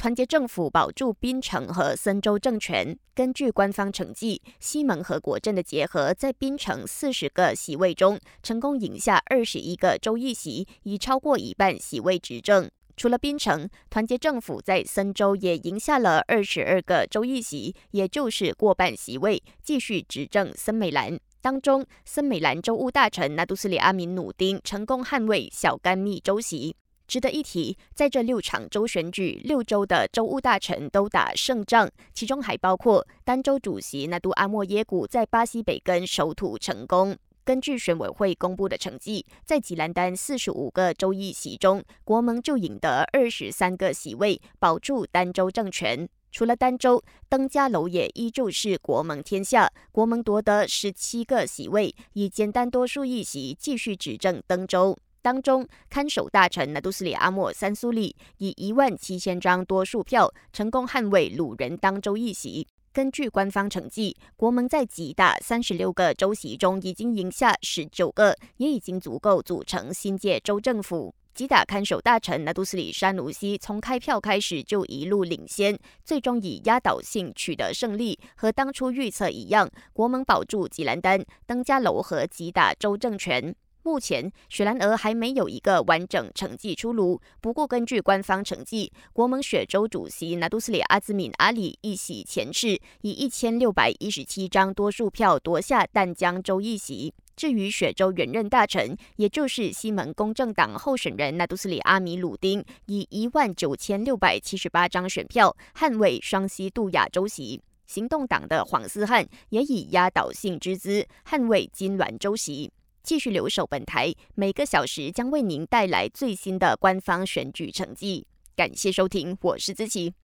团结政府保住槟城和森州政权。根据官方成绩，西蒙和国政的结合，在槟城四十个席位中，成功赢下二十一个州议席，以超过一半席位执政。除了槟城，团结政府在森州也赢下了二十二个州议席，也就是过半席位，继续执政森美兰。当中，森美兰州务大臣纳杜斯里阿敏努丁成功捍卫小甘密州席。值得一提，在这六场州选举，六州的州务大臣都打胜仗，其中还包括丹州主席纳杜阿莫耶古在巴西北根守土成功。根据选委会公布的成绩，在吉兰丹四十五个州议席中，国盟就赢得二十三个席位，保住丹州政权。除了丹州，登嘉楼也依旧是国盟天下，国盟夺得十七个席位，以简单多数议席继续执政登州。当中，看守大臣纳杜斯里阿莫三苏里以一万七千张多数票，成功捍卫鲁人当州议席。根据官方成绩，国盟在吉打三十六个州席中已经赢下十九个，也已经足够组成新界州政府。吉打看守大臣纳杜斯里山努西从开票开始就一路领先，最终以压倒性取得胜利。和当初预测一样，国盟保住吉兰丹、登嘉楼和吉打州政权。目前，雪兰莪还没有一个完整成绩出炉。不过，根据官方成绩，国盟雪州主席拿杜斯里阿兹敏阿里一席前世，以一千六百一十七张多数票夺下淡江州一席。至于雪州原任大臣，也就是西门公正党候选人拿杜斯里阿米鲁丁，以一万九千六百七十八张选票捍卫双溪杜亚州席。行动党的黄思汉也以压倒性之姿捍卫金銮州席。继续留守本台，每个小时将为您带来最新的官方选举成绩。感谢收听，我是子琪。